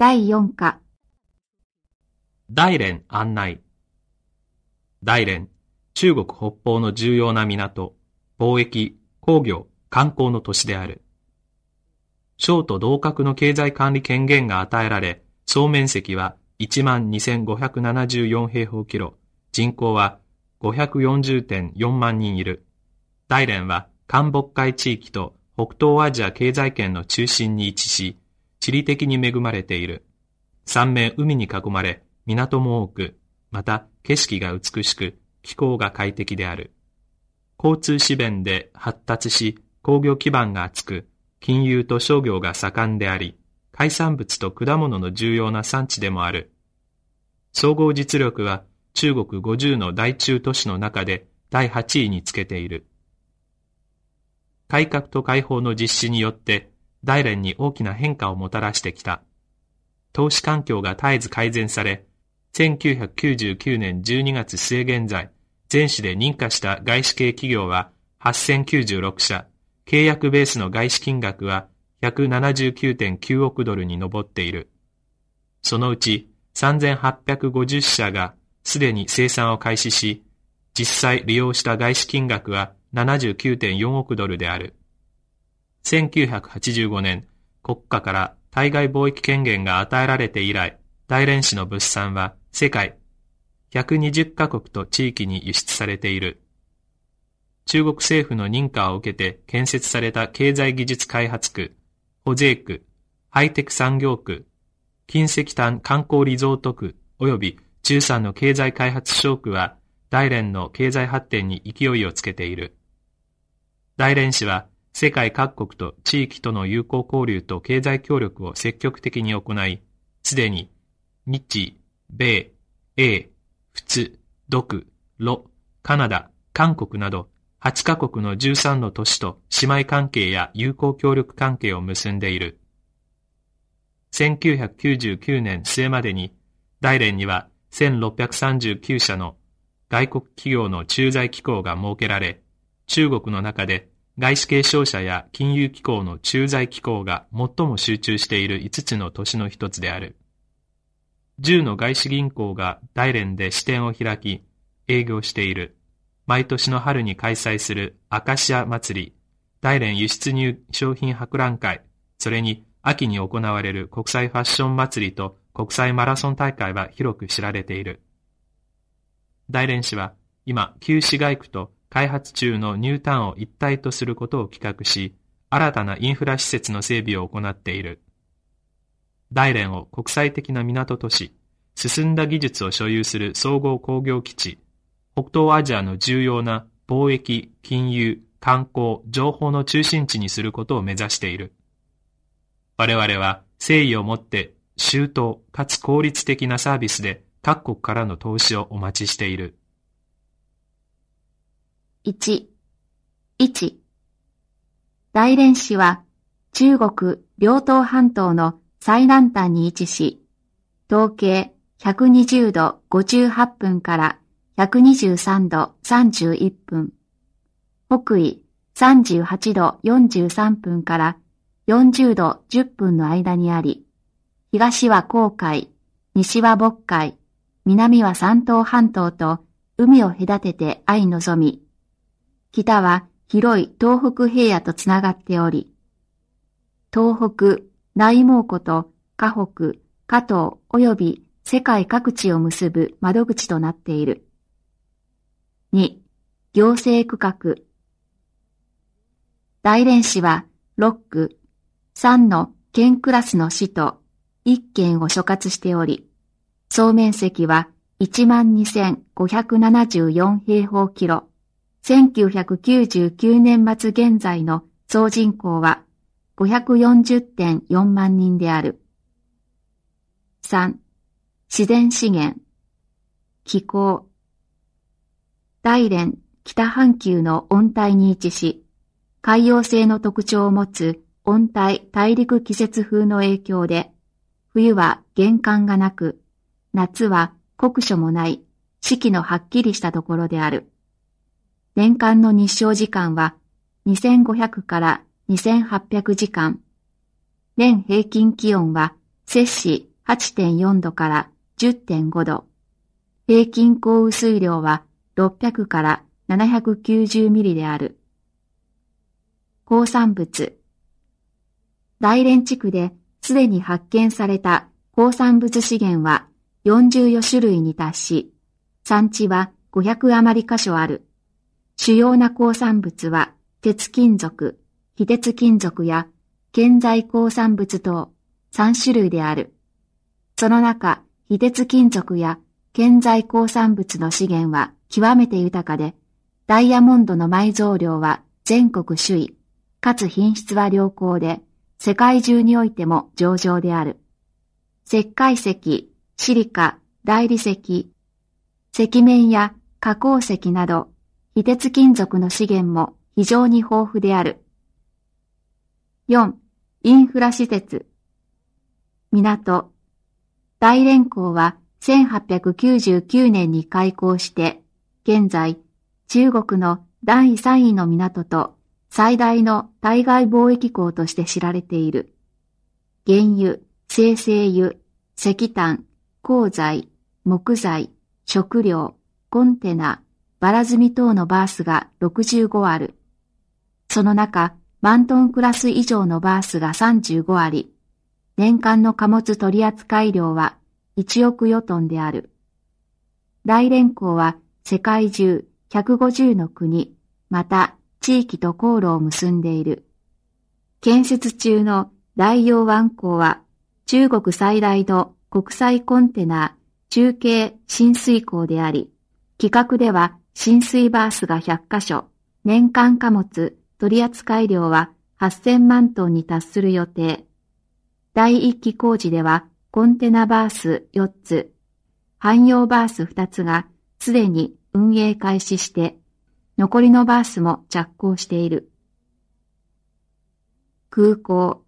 第4課、大連案内。大連、中国北方の重要な港、貿易、工業、観光の都市である。省と同格の経済管理権限が与えられ、総面積は12,574平方キロ、人口は540.4万人いる。大連は韓北海地域と北東アジア経済圏の中心に位置し、地理的に恵まれている。三面海に囲まれ、港も多く、また景色が美しく、気候が快適である。交通資便で発達し、工業基盤が厚く、金融と商業が盛んであり、海産物と果物の重要な産地でもある。総合実力は中国50の大中都市の中で第8位につけている。改革と解放の実施によって大連に大きな変化をもたらしてきた。投資環境が絶えず改善され、1999年12月末現在、全市で認可した外資系企業は8096社、契約ベースの外資金額は179.9億ドルに上っている。そのうち3850社がすでに生産を開始し、実際利用した外資金額は79.4億ドルである。1985年、国家から対外貿易権限が与えられて以来、大連市の物産は世界120カ国と地域に輸出されている。中国政府の認可を受けて建設された経済技術開発区、保税区、ハイテク産業区、近石炭観光リゾート区及び中産の経済開発省区は大連の経済発展に勢いをつけている。大連市は世界各国と地域との友好交流と経済協力を積極的に行い、すでに日、米、英、仏、独、ロ、カナダ、韓国など8カ国の13の都市と姉妹関係や友好協力関係を結んでいる。1999年末までに大連には1639社の外国企業の駐在機構が設けられ、中国の中で外資系商社や金融機構の駐在機構が最も集中している5つの都市の一つである。10の外資銀行が大連で支店を開き、営業している。毎年の春に開催するアカシア祭り、大連輸出入商品博覧会、それに秋に行われる国際ファッション祭りと国際マラソン大会は広く知られている。大連市は今、旧市街区と開発中のニュータウンを一体とすることを企画し、新たなインフラ施設の整備を行っている。大連を国際的な港都市、進んだ技術を所有する総合工業基地、北東アジアの重要な貿易、金融、観光、情報の中心地にすることを目指している。我々は誠意をもって周到かつ効率的なサービスで各国からの投資をお待ちしている。1、1大連市は中国両東半島の最南端に位置し、統計120度58分から123度31分、北緯38度43分から40度10分の間にあり、東は黄海、西は渤海、南は山東半島と海を隔てて相望み、北は広い東北平野とつながっており、東北、内蒙古と河北、加東及び世界各地を結ぶ窓口となっている。2. 行政区画大連市は6区、3の県クラスの市と1県を所轄しており、総面積は12,574平方キロ、1999年末現在の総人口は540.4万人である。3. 自然資源気候大連北半球の温帯に位置し、海洋性の特徴を持つ温帯大陸季節風の影響で、冬は玄関がなく、夏は酷暑もない四季のはっきりしたところである。年間の日照時間は2500から2800時間。年平均気温は摂氏8.4度から10.5度。平均降雨水量は600から790ミリである。鉱産物。大連地区ですでに発見された鉱産物資源は40種類に達し、産地は500余り箇所ある。主要な鉱産物は鉄金属、非鉄金属や建材鉱産物等3種類である。その中、非鉄金属や建材鉱産物の資源は極めて豊かで、ダイヤモンドの埋蔵量は全国首位、かつ品質は良好で、世界中においても上々である。石灰石、シリカ、大理石、石面や加工石など、非鉄金属の資源も非常に豊富である。4. インフラ施設。港。大連港は1899年に開港して、現在、中国の第3位の港と最大の対外貿易港として知られている。原油、生成油、石炭、鋼材、木材、食料、コンテナ、バラ積み等のバースが65ある。その中、万トンクラス以上のバースが35あり、年間の貨物取扱量は1億余トンである。大連港は世界中150の国、また地域と航路を結んでいる。建設中の大洋湾港は中国最大の国際コンテナ中継浸水港であり、企画では浸水バースが100カ所、年間貨物取扱量は8000万トンに達する予定。第一期工事ではコンテナバース4つ、汎用バース2つがすでに運営開始して、残りのバースも着工している。空港。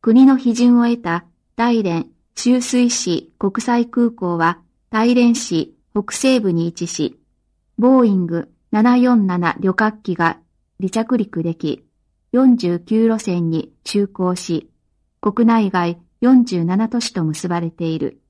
国の批准を得た大連周水市国際空港は大連市北西部に位置し、ボーイング747旅客機が離着陸でき、49路線に就航し、国内外47都市と結ばれている。